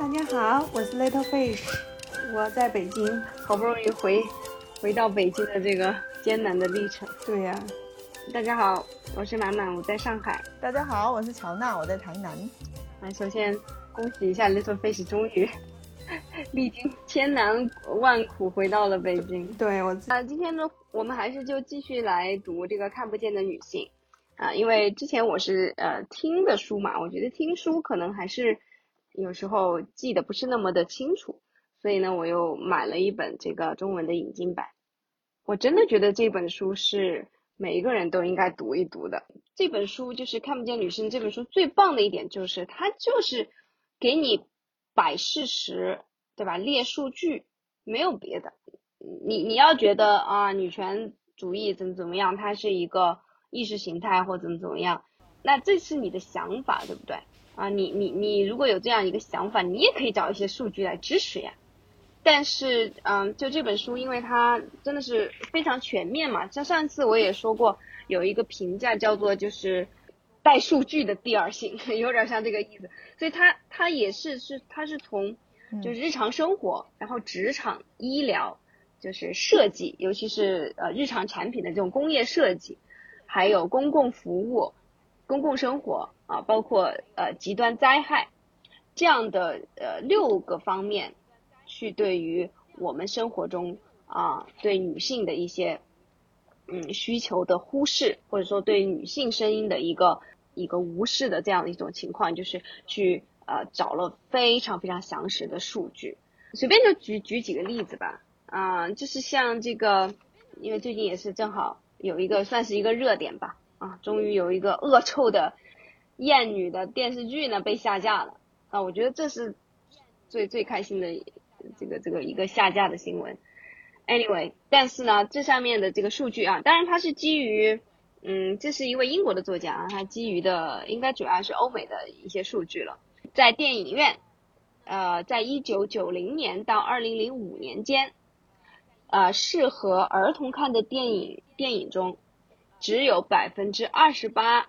大家好，我是 Little Fish，我在北京，好不容易回回到北京的这个艰难的历程。对呀、大家好，我是满满，我在上海。大家好，我是乔娜，我在台南。啊，首先恭喜一下 Little Fish 终于历经千难万苦回到了北京。对我自啊，今天呢，我们还是就继续来读这个看不见的女性啊，因为之前我是呃听的书嘛，我觉得听书可能还是有时候记得不是那么的清楚，所以呢，我又买了一本这个中文的引进版。我真的觉得这本书是每一个人都应该读一读的。这本书就是《看不见女生》这本书最棒的一点就是它就是给你摆事实，对吧？列数据，没有别的。你你要觉得啊，女权主义怎么怎么样，它是一个意识形态或怎么怎么样，那这是你的想法，对不对？啊，你你你如果有这样一个想法，你也可以找一些数据来支持呀。但是，嗯，就这本书，因为它真的是非常全面嘛，像上次我也说过，有一个评价叫做就是带数据的第二性，有点像这个意思。所以它它也是是它是从就是日常生活，然后职场、医疗，就是设计，尤其是呃日常产品的这种工业设计，还有公共服务、公共生活啊，包括呃极端灾害这样的呃六个方面，去对于我们生活中啊对女性的一些嗯需求的忽视，或者说对女性声音的一个一个无视的这样的一种情况，就是去呃找了非常非常详实的数据，随便就举举几个例子吧，啊、就是像这个，因为最近也是正好有一个算是一个热点吧，啊，终于有一个恶臭的艳女的电视剧呢被下架了，啊，我觉得这是最最开心的这个这个一个下架的新闻。Anyway，但是呢，这上面的这个数据啊，当然它是基于，嗯，这是一位英国的作家啊，他基于的应该主要是欧美的一些数据了。在电影院，呃，在一九九零年到二零零五年间，呃，适合儿童看的电影电影中，只有百分之二十八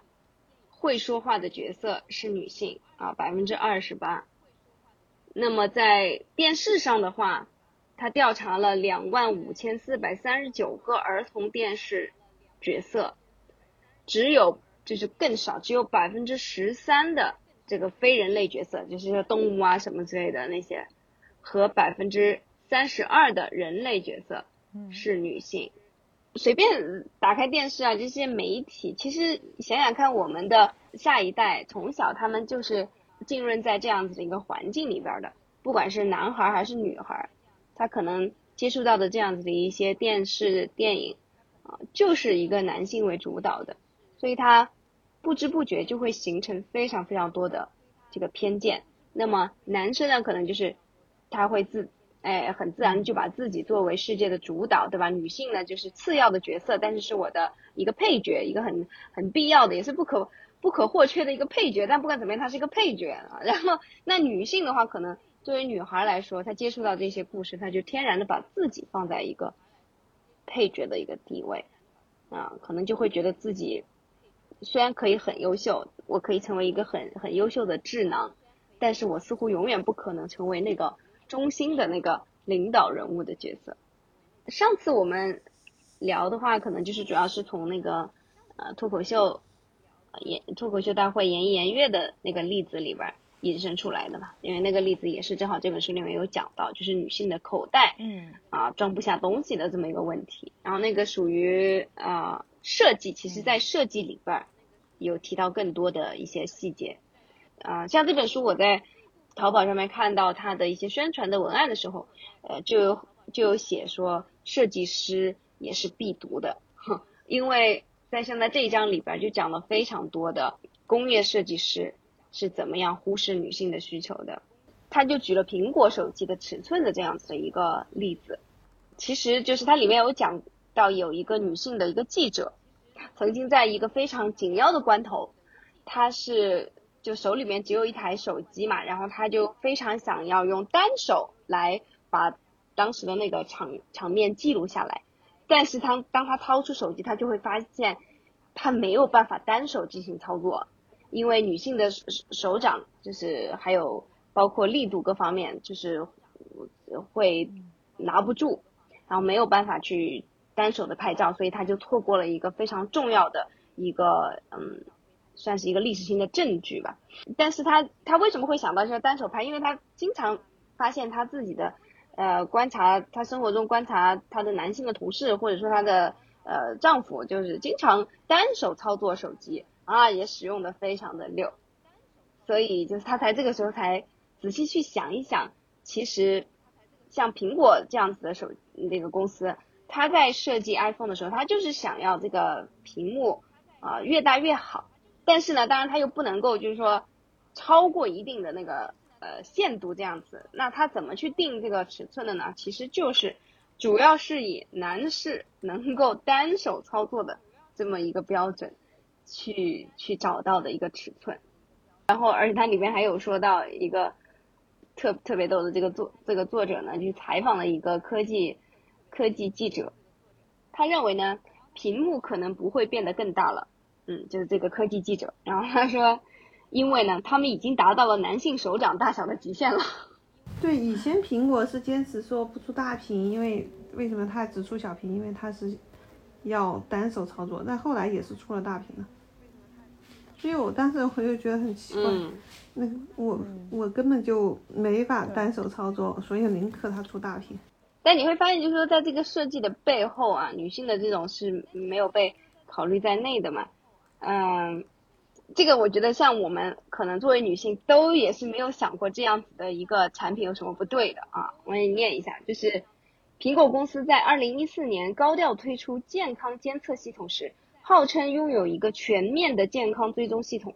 会说话的角色是女性啊，百分之二十八。那么在电视上的话，他调查了两万五千四百三十九个儿童电视角色，只有就是更少，只有百分之十三的这个非人类角色，就是动物啊什么之类的那些，和百分之三十二的人类角色是女性。随便打开电视啊，这些媒体，其实想想看，我们的下一代从小他们就是浸润在这样子的一个环境里边的，不管是男孩还是女孩，他可能接触到的这样子的一些电视电影啊，就是一个男性为主导的，所以他不知不觉就会形成非常非常多的这个偏见。那么男生呢，可能就是他会自哎很自然地就把自己作为世界的主导，对吧？女性呢就是次要的角色，但是是我的一个配角，一个很很必要的，也是不可不可或缺的一个配角。但不管怎么样，她是一个配角啊。然后那女性的话，可能作为女孩来说，她接触到这些故事，她就天然的把自己放在一个配角的一个地位啊，可能就会觉得自己虽然可以很优秀，我可以成为一个很很优秀的智囊，但是我似乎永远不可能成为那个中心的那个领导人物的角色。上次我们聊的话，可能就是主要是从那个呃脱口秀呃演脱口秀大会言一言悦的那个例子里边儿引申出来的嘛，因为那个例子也是正好这本书里面有讲到，就是女性的口袋嗯啊装不下东西的这么一个问题。然后那个属于啊设计，其实在设计里边儿有提到更多的一些细节。啊、像这本书我在淘宝上面看到它的一些宣传的文案的时候，呃，就有就有写说设计师也是必读的，哼，因为在现在这一章里边就讲了非常多的工业设计师是怎么样忽视女性的需求的。他就举了苹果手机的尺寸的这样子的一个例子，其实就是它里面有讲到有一个女性的一个记者，曾经在一个非常紧要的关头，她是就手里面只有一台手机嘛，然后他就非常想要用单手来把当时的那个场场面记录下来，但是当当他掏出手机，他就会发现他没有办法单手进行操作，因为女性的手手掌就是还有包括力度各方面，就是会拿不住，然后没有办法去单手的拍照，所以他就错过了一个非常重要的一个嗯，算是一个历史性的证据吧。但是他他为什么会想到说单手拍？因为他经常发现他自己的呃观察，他生活中观察他的男性的同事，或者说他的呃丈夫，就是经常单手操作手机啊，也使用的非常的溜。所以就是他才这个时候才仔细去想一想，其实像苹果这样子的手那个公司，他在设计 iPhone 的时候，他就是想要这个屏幕啊越大越好。但是呢，当然他又不能够就是说超过一定的那个呃限度这样子。那他怎么去定这个尺寸的呢？其实就是主要是以男士能够单手操作的这么一个标准去去找到的一个尺寸。然后，而且它里面还有说到一个特特别逗的，这个作这个作者呢，去采访了一个科技科技记者，他认为呢，屏幕可能不会变得更大了，嗯，就是这个科技记者。然后他说，因为呢，他们已经达到了男性手掌大小的极限了。对，以前苹果是坚持说不出大屏，因为为什么它只出小屏？因为它是要单手操作，但后来也是出了大屏了。所以我当时我就觉得很奇怪，那我我根本就没法单手操作，所以宁可它出大屏。但你会发现，就是说在这个设计的背后啊，女性的这种是没有被考虑在内的嘛。嗯，这个我觉得像我们可能作为女性都也是没有想过这样子的一个产品有什么不对的啊。我给你念一下，就是苹果公司在二零一四年高调推出健康监测系统时。号称拥有一个全面的健康追踪系统，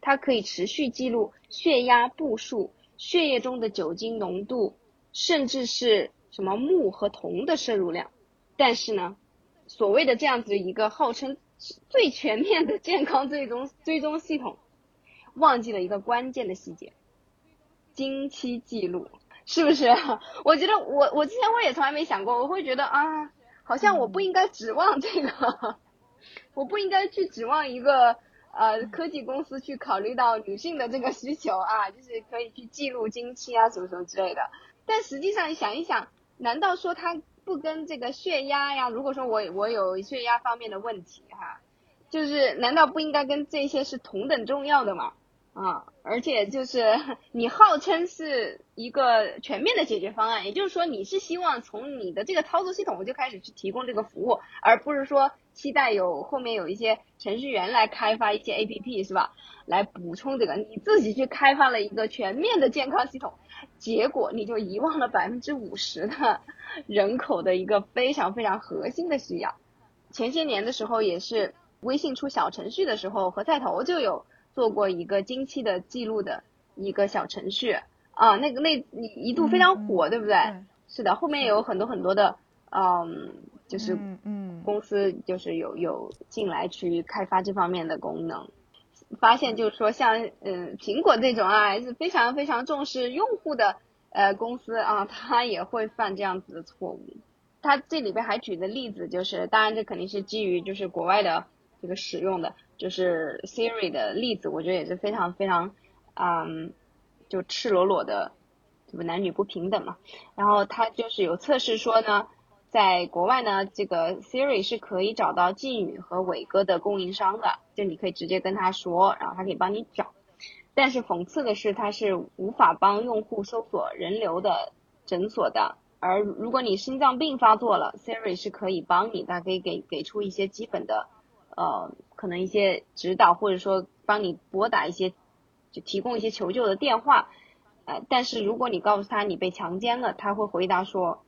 它可以持续记录血压、步数、血液中的酒精浓度，甚至是什么钼和铜的摄入量。但是呢，所谓的这样子一个号称最全面的健康追踪追踪系统，忘记了一个关键的细节：经期记录，是不是？我觉得我我之前我也从来没想过，我会觉得啊，好像我不应该指望这个。我不应该去指望一个呃科技公司去考虑到女性的这个需求啊，就是可以去记录经期啊什么什么之类的。但实际上想一想，难道说它不跟这个血压呀？如果说我我有血压方面的问题哈，就是难道不应该跟这些是同等重要的吗？啊，而且就是你号称是一个全面的解决方案，也就是说你是希望从你的这个操作系统就开始去提供这个服务，而不是说期待有后面有一些程序员来开发一些 A P P 是吧？来补充这个，你自己去开发了一个全面的健康系统，结果你就遗忘了百分之五十的人口的一个非常非常核心的需要。前些年的时候也是微信出小程序的时候，和菜头就有。做过一个经期的记录的一个小程序啊，那个那一度非常火，对不对？是的，后面有很多很多的，嗯，就是嗯公司就是有有进来去开发这方面的功能，发现就是说像嗯苹果这种啊是非常非常重视用户的呃公司啊，它也会犯这样子的错误。它这里边还举的例子就是，当然这肯定是基于就是国外的这个使用的。就是 Siri 的例子，我觉得也是非常非常，嗯，就赤裸裸的，这不男女不平等嘛。然后他就是有测试说呢，在国外呢，这个 Siri 是可以找到妓女和伟哥的供应商的，就你可以直接跟他说，然后他可以帮你找。但是讽刺的是，它是无法帮用户搜索人流的诊所的。而如果你心脏病发作了，Siri 是可以帮你的，可以给给出一些基本的。呃，可能一些指导，或者说帮你拨打一些，就提供一些求救的电话，呃，但是如果你告诉他你被强奸了，他会回答说，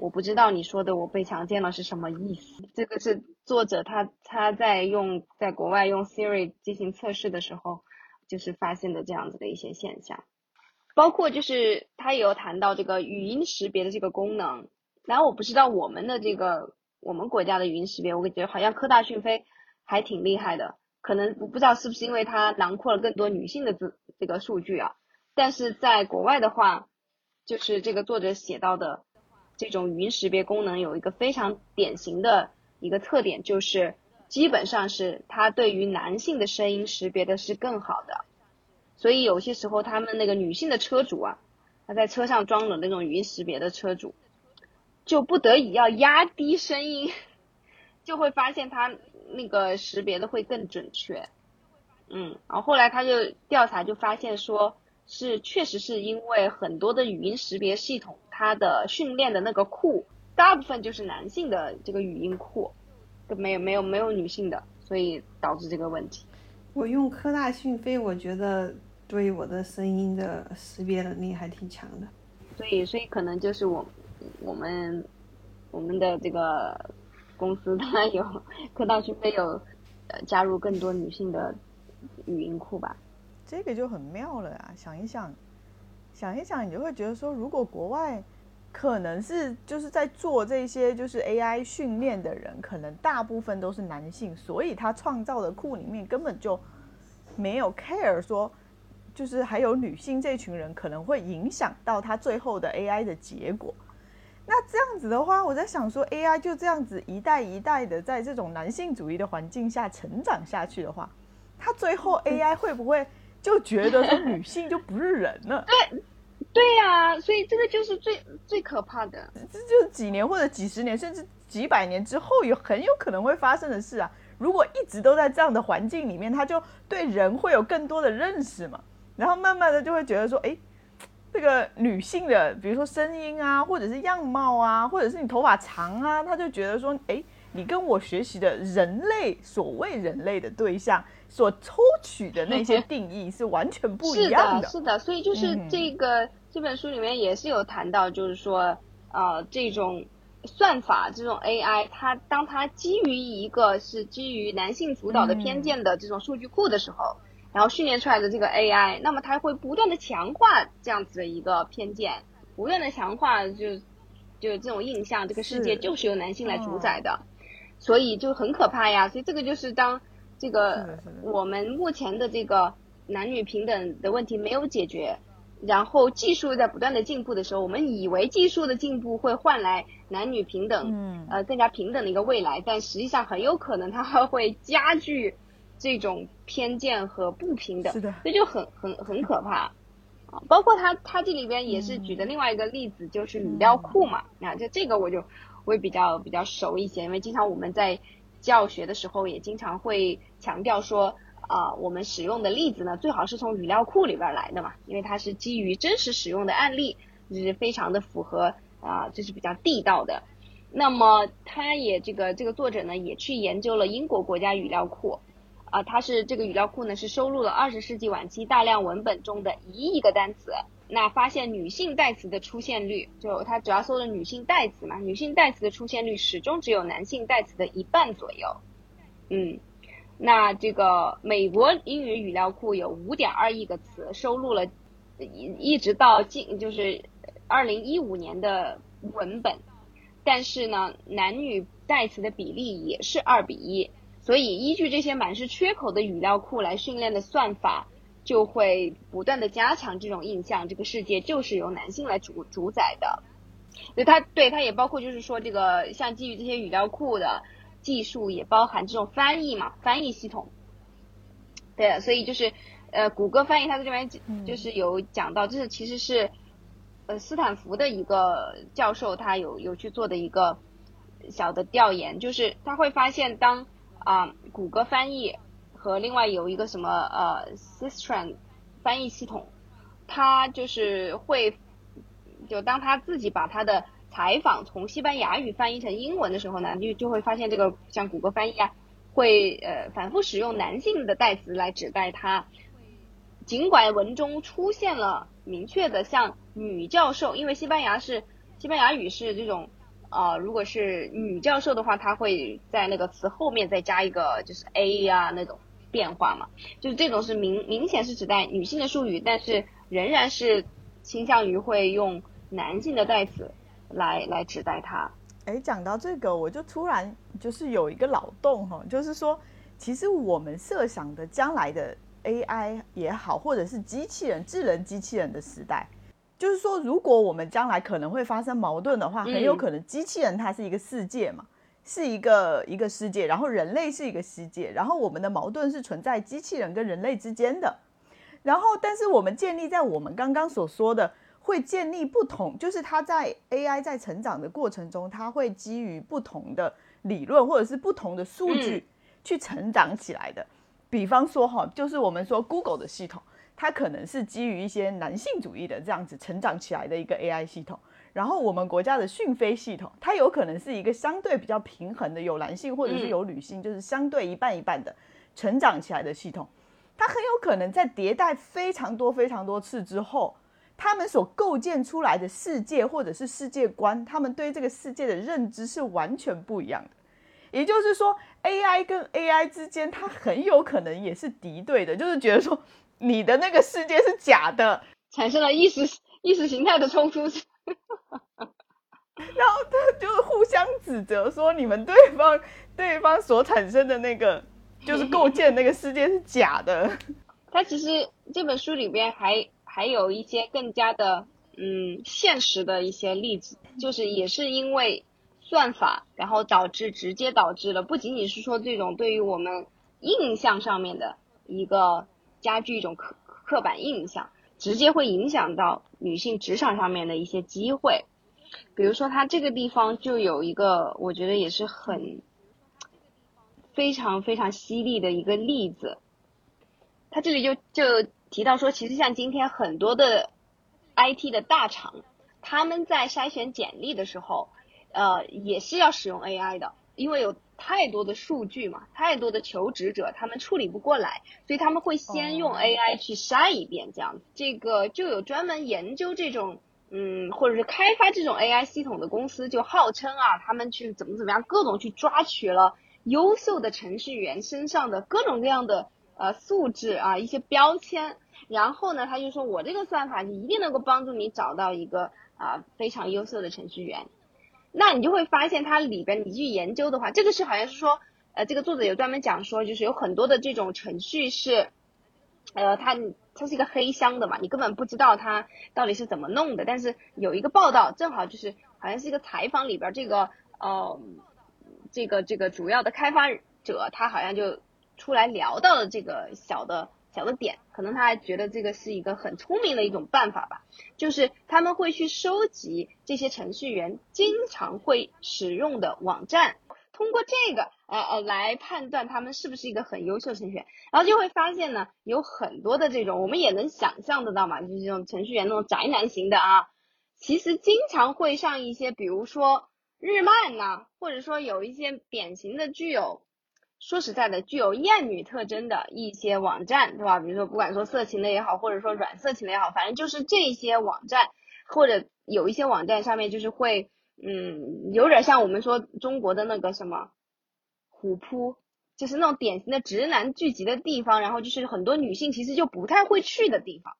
我不知道你说的我被强奸了是什么意思。这个是作者他他在用在国外用 Siri 进行测试的时候，就是发现的这样子的一些现象，包括就是他也有谈到这个语音识别的这个功能，然后我不知道我们的这个我们国家的语音识别，我感觉好像科大讯飞。还挺厉害的，可能不不知道是不是因为它囊括了更多女性的这这个数据啊，但是在国外的话，就是这个作者写到的这种语音识别功能有一个非常典型的一个特点，就是基本上是它对于男性的声音识别的是更好的，所以有些时候他们那个女性的车主啊，他在车上装了那种语音识别的车主，就不得已要压低声音，就会发现他那个识别的会更准确。嗯，然后后来他就调查就发现说，是确实是因为很多的语音识别系统，它的训练的那个库大部分就是男性的这个语音库，都没有没有没有女性的，所以导致这个问题。我用科大讯飞，我觉得对我的声音的识别能力还挺强的。所以，所以可能就是我我们我们的这个公司它有 科大讯飞有呃加入更多女性的语音库吧。这个就很妙了呀！想一想，想一想，你就会觉得说，如果国外可能是就是在做这些就是 AI 训练的人，可能大部分都是男性，所以他创造的库里面根本就没有 care 说，就是还有女性这群人可能会影响到他最后的 AI 的结果。那这样子的话，我在想说，AI 就这样子一代一代的在这种男性主义的环境下成长下去的话，他最后 AI 会不会？就觉得说女性就不是人了，对，对呀，所以这个就是最最可怕的，这就是几年或者几十年甚至几百年之后有很有可能会发生的事啊。如果一直都在这样的环境里面，他就对人会有更多的认识嘛，然后慢慢的就会觉得说，哎，这个女性的，比如说声音啊，或者是样貌啊，或者是你头发长啊，他就觉得说，哎。你跟我学习的人类所谓人类的对象所抽取的那些 定义是完全不一样的。是的，是的，所以就是这个这本书里面也是有谈到，就是说，呃，这种算法，这种 AI，它当它基于一个是基于男性主导的偏见的这种数据库的时候，然后训练出来的这个 AI，那么它会不断的强化这样子的一个偏见，不断的强化就就这种印象，这个世界就是由男性来主宰的。所以就很可怕呀，所以这个就是当这个我们目前的这个男女平等的问题没有解决，然后技术在不断的进步的时候，我们以为技术的进步会换来男女平等，呃更加平等的一个未来，但实际上很有可能它还会加剧这种偏见和不平等，是的，这就很很很可怕啊。包括他他这里边也是举的另外一个例子，就是语料库嘛，啊就这个我就。会比较比较熟一些，因为经常我们在教学的时候也经常会强调说，啊，我们使用的例子呢，最好是从语料库里边来的嘛，因为它是基于真实使用的案例，就是非常的符合啊，这是比较地道的。那么，他也这个这个作者呢，也去研究了英国国家语料库，啊，他是这个语料库呢是收录了二十世纪晚期大量文本中的一亿个单词。那发现女性代词的出现率，就它主要搜的女性代词嘛，女性代词的出现率始终只有男性代词的一半左右。嗯，那这个美国英语语料库有五点二亿个词，收录了一一直到近就是二零一五年的文本，但是呢，男女代词的比例也是二比一，所以依据这些满是缺口的语料库来训练的算法。就会不断的加强这种印象，这个世界就是由男性来主主宰的。所以它对它也包括就是说这个像基于这些语料库的技术，也包含这种翻译嘛，翻译系统。对，所以就是呃，谷歌翻译它这边就是有讲到，这是其实是呃斯坦福的一个教授他有有去做的一个小的调研，就是他会发现当啊谷歌翻译。和另外有一个什么呃 Sistran 翻译系统，它就是会，就当他自己把他的采访从西班牙语翻译成英文的时候呢，就就会发现这个像谷歌翻译啊，会呃反复使用男性的代词来指代他，尽管文中出现了明确的像女教授，因为西班牙是西班牙语是这种。啊，如果是女教授的话，她会在那个词后面再加一个就是 a 呀那种变化嘛，就是这种是明明显是指代女性的术语，但是仍然是倾向于会用男性的代词来来指代它。哎，讲到这个，我就突然就是有一个脑洞哈，就是说，其实我们设想的将来的 AI 也好，或者是机器人、智能机器人的时代。就是说，如果我们将来可能会发生矛盾的话，很有可能机器人它是一个世界嘛，是一个一个世界，然后人类是一个世界，然后我们的矛盾是存在机器人跟人类之间的。然后，但是我们建立在我们刚刚所说的，会建立不同，就是它在 AI 在成长的过程中，它会基于不同的理论或者是不同的数据去成长起来的。比方说哈，就是我们说 Google 的系统，它可能是基于一些男性主义的这样子成长起来的一个 AI 系统。然后我们国家的讯飞系统，它有可能是一个相对比较平衡的，有男性或者是有女性，就是相对一半一半的成长起来的系统。它很有可能在迭代非常多非常多次之后，他们所构建出来的世界或者是世界观，他们对这个世界的认知是完全不一样的。也就是说，AI 跟 AI 之间，它很有可能也是敌对的，就是觉得说你的那个世界是假的，产生了意识意识形态的冲突。然后他就是互相指责，说你们对方对方所产生的那个就是构建那个世界是假的。他其实这本书里边还还有一些更加的嗯现实的一些例子，就是也是因为算法，然后导致直接导致了不仅仅是说这种对于我们印象上面的一个加剧一种刻刻板印象，直接会影响到女性职场上面的一些机会。比如说，他这个地方就有一个，我觉得也是很非常非常犀利的一个例子。他这里就就提到说，其实像今天很多的 IT 的大厂，他们在筛选简历的时候，呃，也是要使用 AI 的，因为有太多的数据嘛，太多的求职者，他们处理不过来，所以他们会先用 AI 去筛一遍，这样这个就有专门研究这种。嗯，或者是开发这种 AI 系统的公司就号称啊，他们去怎么怎么样，各种去抓取了优秀的程序员身上的各种各样的呃素质啊，一些标签，然后呢，他就说我这个算法你一定能够帮助你找到一个啊非常优秀的程序员。那你就会发现它里边你去研究的话，这个是好像是说，呃，这个作者有专门讲说，就是有很多的这种程序是，呃，它。它是一个黑箱的嘛，你根本不知道它到底是怎么弄的。但是有一个报道，正好就是好像是一个采访里边，这个呃，这个这个主要的开发者，他好像就出来聊到了这个小的小的点，可能他还觉得这个是一个很聪明的一种办法吧，就是他们会去收集这些程序员经常会使用的网站。通过这个，呃呃，来判断他们是不是一个很优秀程序员，然后就会发现呢，有很多的这种，我们也能想象得到嘛，就是这种程序员那种宅男型的啊，其实经常会上一些，比如说日漫呐，或者说有一些典型的具有，说实在的，具有厌女特征的一些网站，对吧？比如说不管说色情的也好，或者说软色情的也好，反正就是这些网站，或者有一些网站上面就是会。嗯，有点像我们说中国的那个什么虎扑，就是那种典型的直男聚集的地方，然后就是很多女性其实就不太会去的地方。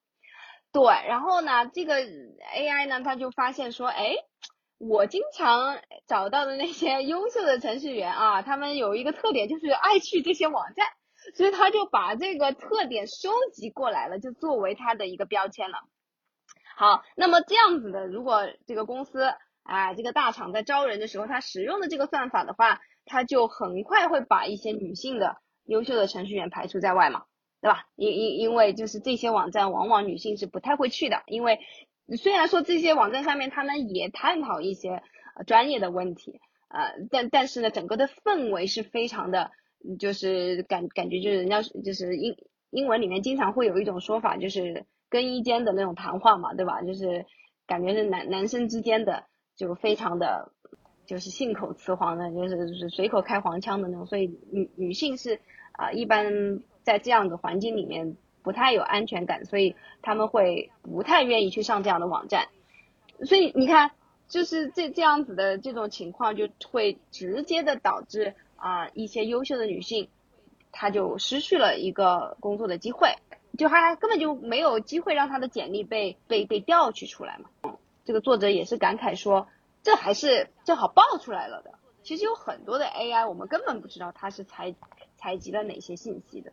对，然后呢，这个 AI 呢，他就发现说，哎，我经常找到的那些优秀的程序员啊，他们有一个特点就是爱去这些网站，所以他就把这个特点收集过来了，就作为他的一个标签了。好，那么这样子的，如果这个公司。啊，这个大厂在招人的时候，他使用的这个算法的话，他就很快会把一些女性的优秀的程序员排除在外嘛，对吧？因因因为就是这些网站往往女性是不太会去的，因为虽然说这些网站上面他们也探讨一些专业的问题，呃，但但是呢，整个的氛围是非常的，就是感感觉就是人家就是英英文里面经常会有一种说法，就是更衣间的那种谈话嘛，对吧？就是感觉是男男生之间的。就非常的，就是信口雌黄的，就是就是随口开黄腔的那种，所以女女性是啊，一般在这样的环境里面不太有安全感，所以他们会不太愿意去上这样的网站。所以你看，就是这这样子的这种情况，就会直接的导致啊一些优秀的女性，她就失去了一个工作的机会，就她根本就没有机会让她的简历被被被调取出来嘛。这个作者也是感慨说，这还是正好爆出来了的。其实有很多的 AI，我们根本不知道它是采采集了哪些信息的，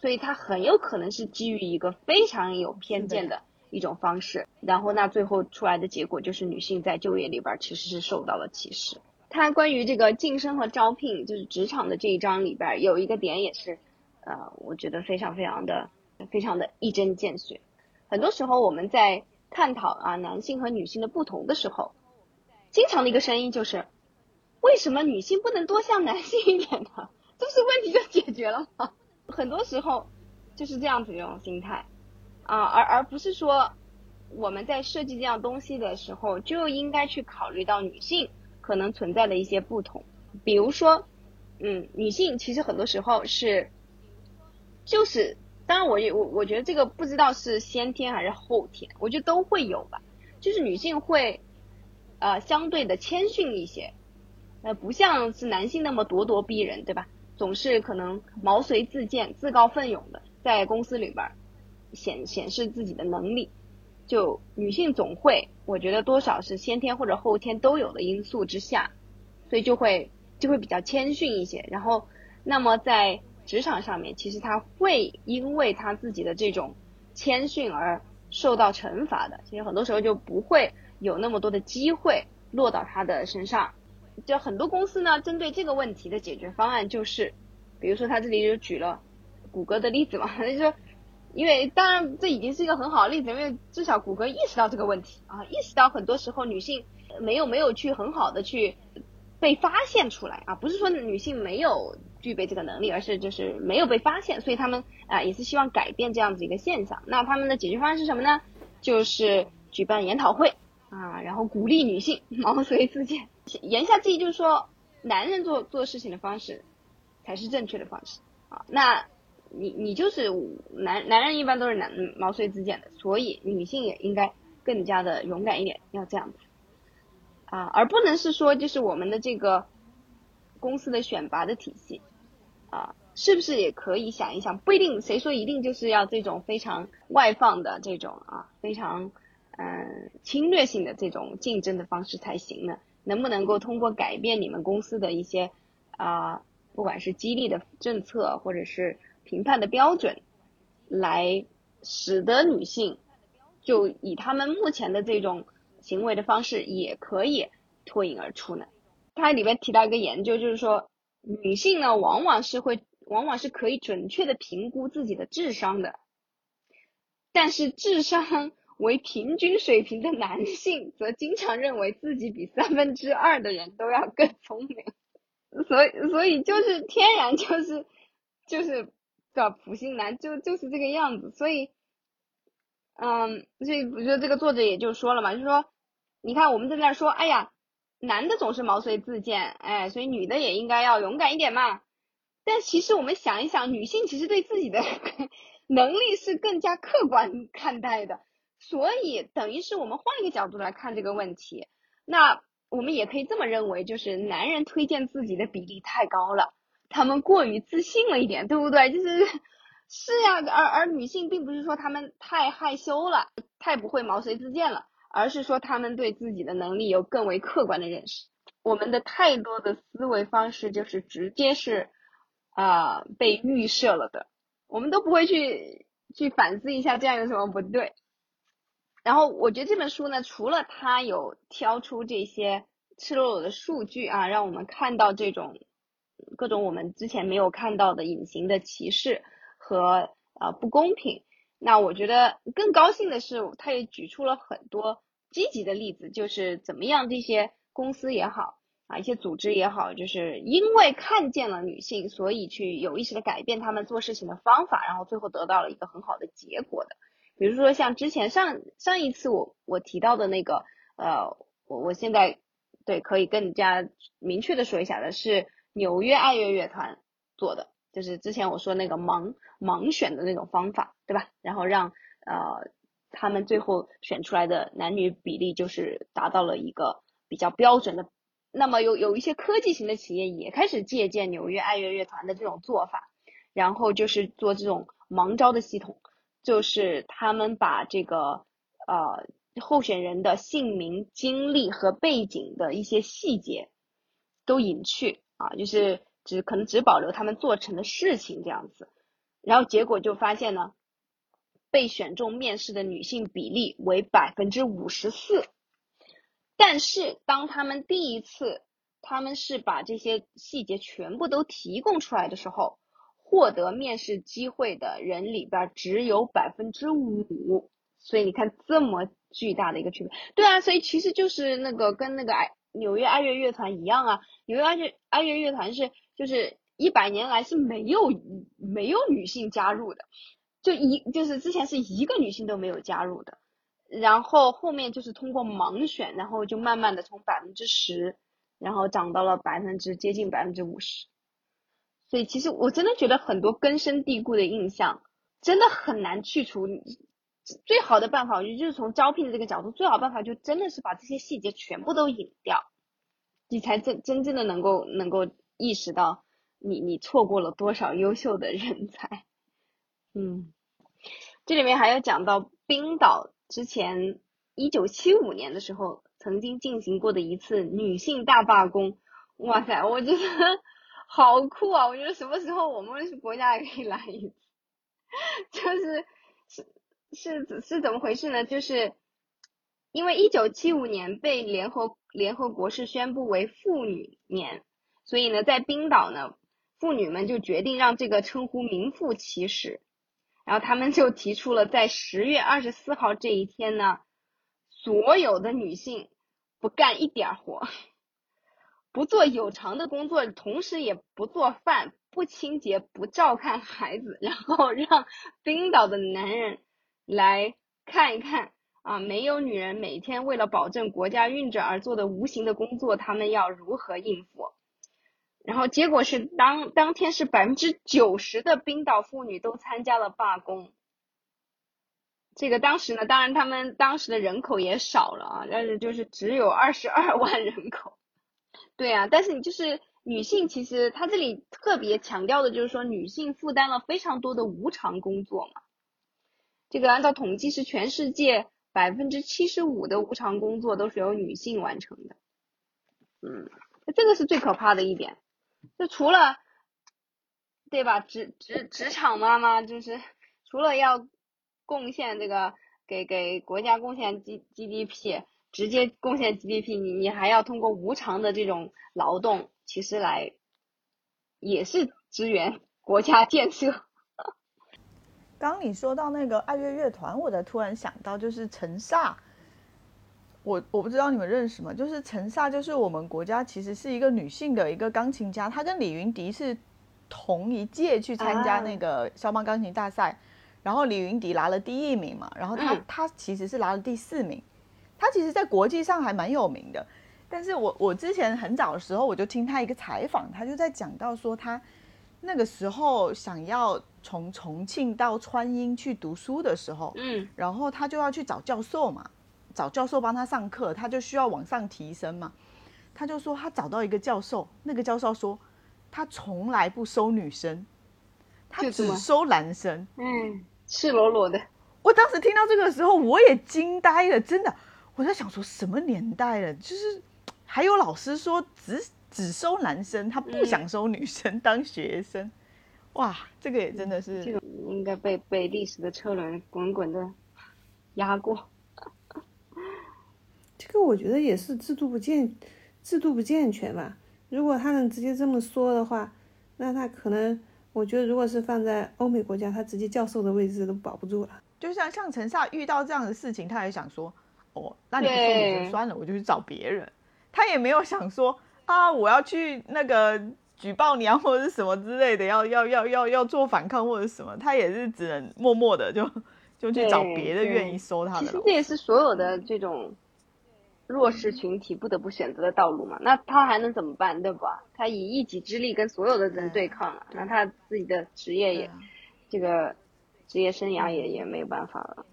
所以它很有可能是基于一个非常有偏见的一种方式。然后那最后出来的结果就是女性在就业里边其实是受到了歧视。它关于这个晋升和招聘，就是职场的这一章里边有一个点也是，呃，我觉得非常非常的非常的一针见血。很多时候我们在探讨啊男性和女性的不同的时候，经常的一个声音就是，为什么女性不能多像男性一点呢？这不是问题就解决了吗？很多时候就是这样子一种心态。啊，而而不是说我们在设计这样东西的时候就应该去考虑到女性可能存在的一些不同，比如说，嗯，女性其实很多时候是，就是，当然我我我觉得这个不知道是先天还是后天，我觉得都会有吧，就是女性会呃相对的谦逊一些，呃不像是男性那么咄咄逼人，对吧？总是可能毛遂自荐、自告奋勇的在公司里边显显示自己的能力，就女性总会，我觉得多少是先天或者后天都有的因素之下，所以就会就会比较谦逊一些。然后，那么在职场上面，其实她会因为她自己的这种谦逊而受到惩罚的。其实很多时候就不会有那么多的机会落到她的身上。就很多公司呢，针对这个问题的解决方案就是，比如说他这里就举了谷歌的例子嘛，就说，因为当然这已经是一个很好的例子，因为至少谷歌意识到这个问题啊，意识到很多时候女性没有没有去很好的去被发现出来啊，不是说女性没有具备这个能力，而是就是没有被发现，所以他们啊也是希望改变这样子一个现象。那他们的解决方案是什么呢？就是举办研讨会啊，然后鼓励女性 毛遂自荐。言下之意就是说，男人做做事情的方式才是正确的方式啊。那你你就是男男人一般都是男毛遂自荐的，所以女性也应该更加的勇敢一点，要这样子啊，而不能是说就是我们的这个公司的选拔的体系啊，是不是也可以想一想？不一定，谁说一定就是要这种非常外放的这种啊，非常嗯侵略性的这种竞争的方式才行呢？能不能够通过改变你们公司的一些啊，不管是激励的政策或者是评判的标准，来使得女性就以他们目前的这种行为的方式也可以脱颖而出呢？它里面提到一个研究，就是说女性呢往往是会，往往是可以准确的评估自己的智商的，但是智商。为平均水平的男性，则经常认为自己比三分之二的人都要更聪明，所以所以就是天然就是就是叫普信男，就就是这个样子。所以，嗯，所以我觉得这个作者也就说了嘛，就说，你看我们在那说，哎呀，男的总是毛遂自荐，哎，所以女的也应该要勇敢一点嘛。但其实我们想一想，女性其实对自己的 能力是更加客观看待的。所以等于是我们换一个角度来看这个问题，那我们也可以这么认为，就是男人推荐自己的比例太高了，他们过于自信了一点，对不对？就是是呀，而而女性并不是说他们太害羞了，太不会毛遂自荐了，而是说他们对自己的能力有更为客观的认识。我们的太多的思维方式就是直接是啊被预设了的，我们都不会去去反思一下这样有什么不对。然后我觉得这本书呢，除了它有挑出这些赤裸裸的数据啊，让我们看到这种各种我们之前没有看到的隐形的歧视和呃不公平，那我觉得更高兴的是，它也举出了很多积极的例子，就是怎么样这些公司也好啊，一些组织也好，就是因为看见了女性，所以去有意识的改变他们做事情的方法，然后最后得到了一个很好的结果的。比如说像之前上上一次我我提到的那个呃我我现在对可以更加明确的说一下的是纽约爱乐乐团做的，就是之前我说那个盲盲选的那种方法，对吧？然后让呃他们最后选出来的男女比例就是达到了一个比较标准的。那么有有一些科技型的企业也开始借鉴纽约爱乐乐团的这种做法，然后就是做这种盲招的系统。就是他们把这个呃候选人的姓名、经历和背景的一些细节都隐去啊，就是只可能只保留他们做成的事情这样子，然后结果就发现呢，被选中面试的女性比例为百分之五十四，但是当他们第一次他们是把这些细节全部都提供出来的时候。获得面试机会的人里边只有百分之五，所以你看这么巨大的一个区别。对啊，所以其实就是那个跟那个爱纽约爱乐乐团一样啊，纽约爱乐爱乐乐团是就是一百年来是没有没有女性加入的，就一就是之前是一个女性都没有加入的，然后后面就是通过盲选，然后就慢慢的从百分之十，然后涨到了百分之接近百分之五十。所以其实我真的觉得很多根深蒂固的印象真的很难去除。最好的办法，我觉得就是从招聘的这个角度，最好办法就真的是把这些细节全部都隐掉，你才真真正的能够能够意识到你你错过了多少优秀的人才。嗯，这里面还有讲到冰岛之前一九七五年的时候曾经进行过的一次女性大罢工。哇塞，我觉得。好酷啊！我觉得什么时候我们国家也可以来一次，就是是是是怎么回事呢？就是因为一九七五年被联合联合国是宣布为妇女年，所以呢，在冰岛呢，妇女们就决定让这个称呼名副其实，然后他们就提出了在十月二十四号这一天呢，所有的女性不干一点活。不做有偿的工作，同时也不做饭、不清洁、不照看孩子，然后让冰岛的男人来看一看啊，没有女人每天为了保证国家运转而做的无形的工作，他们要如何应付？然后结果是当当天是百分之九十的冰岛妇女都参加了罢工。这个当时呢，当然他们当时的人口也少了啊，但是就是只有二十二万人口。对啊，但是你就是女性，其实她这里特别强调的就是说，女性负担了非常多的无偿工作嘛。这个按照统计是全世界百分之七十五的无偿工作都是由女性完成的。嗯，这个是最可怕的一点。就除了，对吧？职职职场妈妈就是除了要贡献这个给给国家贡献 G GDP。直接贡献 GDP，你你还要通过无偿的这种劳动，其实来也是支援国家建设。刚你说到那个爱乐乐团，我才突然想到，就是陈萨，我我不知道你们认识吗？就是陈萨，就是我们国家其实是一个女性的一个钢琴家，她跟李云迪是同一届去参加那个肖邦钢琴大赛，然后李云迪拿了第一名嘛，然后她她其实是拿了第四名。他其实，在国际上还蛮有名的，但是我我之前很早的时候，我就听他一个采访，他就在讲到说，他那个时候想要从重庆到川音去读书的时候，嗯，然后他就要去找教授嘛，找教授帮他上课，他就需要往上提升嘛，他就说他找到一个教授，那个教授说他从来不收女生，他只收男生，嗯，赤裸裸的。我当时听到这个时候，我也惊呆了，真的。我在想说什么年代了，就是还有老师说只只收男生，他不想收女生当学生，哇，这个也真的是，这个应该被被历史的车轮滚滚的压过。这个我觉得也是制度不健制度不健全吧。如果他能直接这么说的话，那他可能，我觉得如果是放在欧美国家，他直接教授的位置都保不住了。就像像陈萨遇到这样的事情，他也想说。那你不送女生算了，我就去找别人。他也没有想说啊，我要去那个举报你啊，或者是什么之类的，要要要要要做反抗或者什么。他也是只能默默的就就去找别的愿意收他的。其实这也是所有的这种弱势群体不得不选择的道路嘛。那他还能怎么办，对吧？他以一己之力跟所有的人对抗了，那他自己的职业也这个职业生涯也也没有办法了。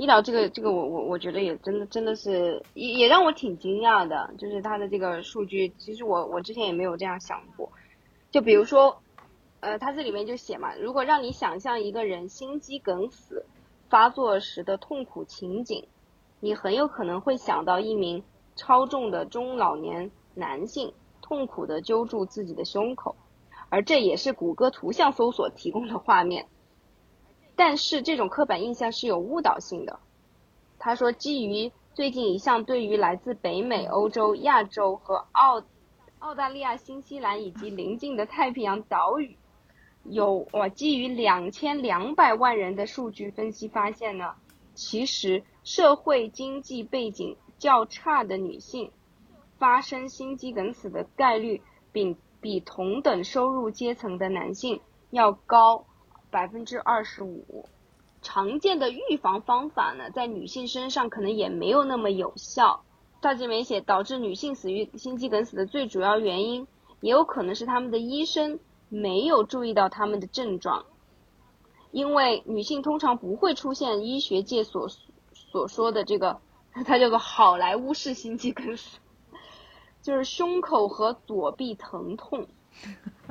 医疗这个这个我我我觉得也真的真的是也也让我挺惊讶的，就是它的这个数据，其实我我之前也没有这样想过。就比如说，呃，它这里面就写嘛，如果让你想象一个人心肌梗死发作时的痛苦情景，你很有可能会想到一名超重的中老年男性痛苦的揪住自己的胸口，而这也是谷歌图像搜索提供的画面。但是这种刻板印象是有误导性的。他说，基于最近一项对于来自北美、欧洲、亚洲和澳澳大利亚、新西兰以及邻近的太平洋岛屿，有我基于两千两百万人的数据分析发现呢，其实社会经济背景较差的女性发生心肌梗死的概率，比比同等收入阶层的男性要高百分之二十五。常见的预防方法呢，在女性身上可能也没有那么有效。大这没写，导致女性死于心肌梗死的最主要原因，也有可能是他们的医生没有注意到他们的症状，因为女性通常不会出现医学界所所说的这个，它叫做好莱坞式心肌梗死，就是胸口和左臂疼痛。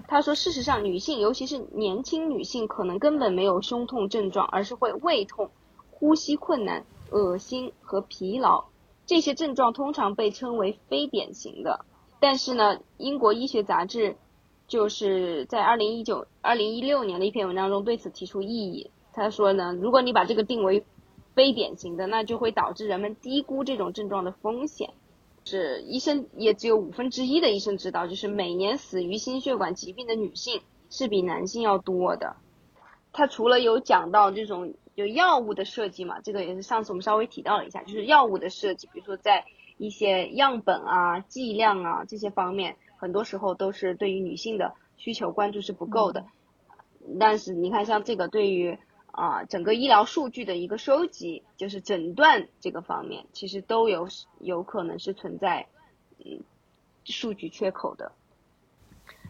他说，事实上，女性尤其是年轻女性，可能根本没有胸痛症状，而是会胃痛、呼吸困难、恶心和疲劳。这些症状通常被称为非典型的，但是呢，英国医学杂志就是在二零一九、二零一六年的一篇文章中对此提出异议。他说呢，如果你把这个定为非典型的，那就会导致人们低估这种症状的风险。是医生也只有五分之一的医生知道，就是每年死于心血管疾病的女性是比男性要多的。他除了有讲到这种。就药物的设计嘛，这个也是上次我们稍微提到了一下，就是药物的设计，比如说在一些样本啊、剂量啊这些方面，很多时候都是对于女性的需求关注是不够的。但是你看，像这个对于啊整个医疗数据的一个收集，就是诊断这个方面，其实都有有可能是存在嗯数据缺口的。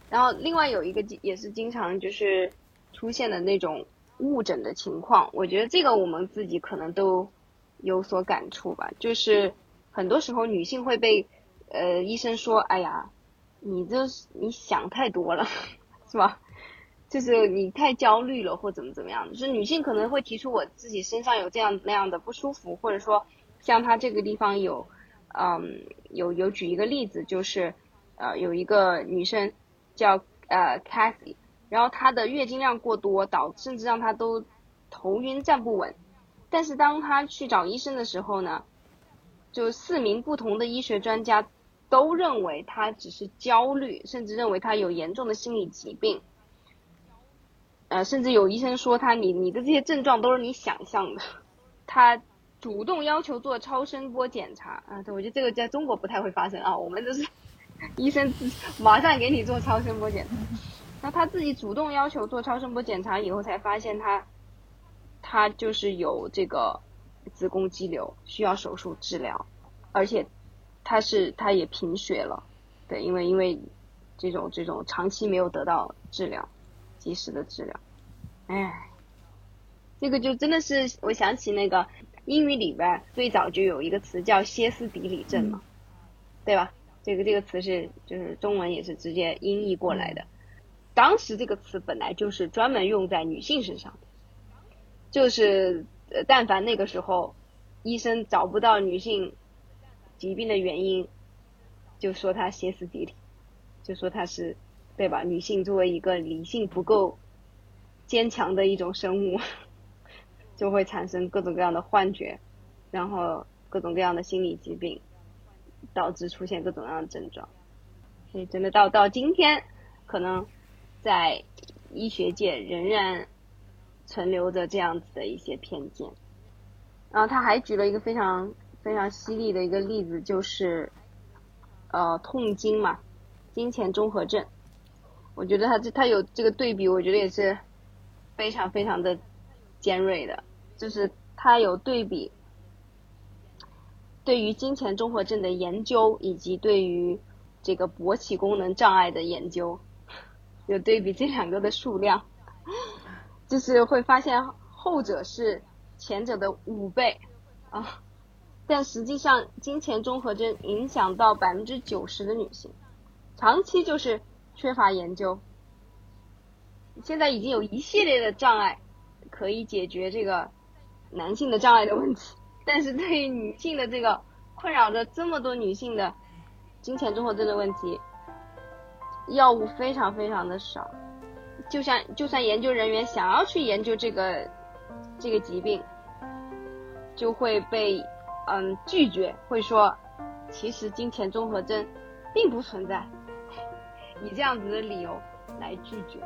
然后另外有一个也是经常就是出现的那种。误诊的情况，我觉得这个我们自己可能都有所感触吧。就是很多时候女性会被呃医生说：“哎呀，你这你想太多了，是吧？就是你太焦虑了，或怎么怎么样。”就是女性可能会提出我自己身上有这样那样的不舒服，或者说像她这个地方有，嗯，有有举一个例子，就是呃有一个女生叫呃 Cathy。然后她的月经量过多，导甚至让她都头晕站不稳。但是当她去找医生的时候呢，就四名不同的医学专家都认为她只是焦虑，甚至认为她有严重的心理疾病。呃，甚至有医生说他你你的这些症状都是你想象的。他主动要求做超声波检查啊，对，我觉得这个在中国不太会发生啊，我们都是医生马上给你做超声波检查。那他自己主动要求做超声波检查以后，才发现他，他就是有这个子宫肌瘤，需要手术治疗，而且他是他也贫血了，对，因为因为这种这种长期没有得到治疗，及时的治疗，哎，这个就真的是我想起那个英语里边最早就有一个词叫歇斯底里症嘛，对吧？这个这个词是就是中文也是直接音译过来的。当时这个词本来就是专门用在女性身上的，就是呃，但凡那个时候医生找不到女性疾病的原因，就说她歇斯底里，就说她是对吧？女性作为一个理性不够坚强的一种生物，就会产生各种各样的幻觉，然后各种各样的心理疾病，导致出现各种各样的症状。所以真的到到今天，可能。在医学界仍然存留着这样子的一些偏见，然后他还举了一个非常非常犀利的一个例子，就是呃痛经嘛，金钱综合症。我觉得他这他有这个对比，我觉得也是非常非常的尖锐的，就是他有对比对于金钱综合症的研究，以及对于这个勃起功能障碍的研究。有对比这两个的数量，就是会发现后者是前者的五倍啊，但实际上金钱综合症影响到百分之九十的女性，长期就是缺乏研究。现在已经有一系列的障碍可以解决这个男性的障碍的问题，但是对于女性的这个困扰着这么多女性的金钱综合症的问题。药物非常非常的少，就像就算研究人员想要去研究这个这个疾病，就会被嗯拒绝，会说其实金钱综合症并不存在，以这样子的理由来拒绝。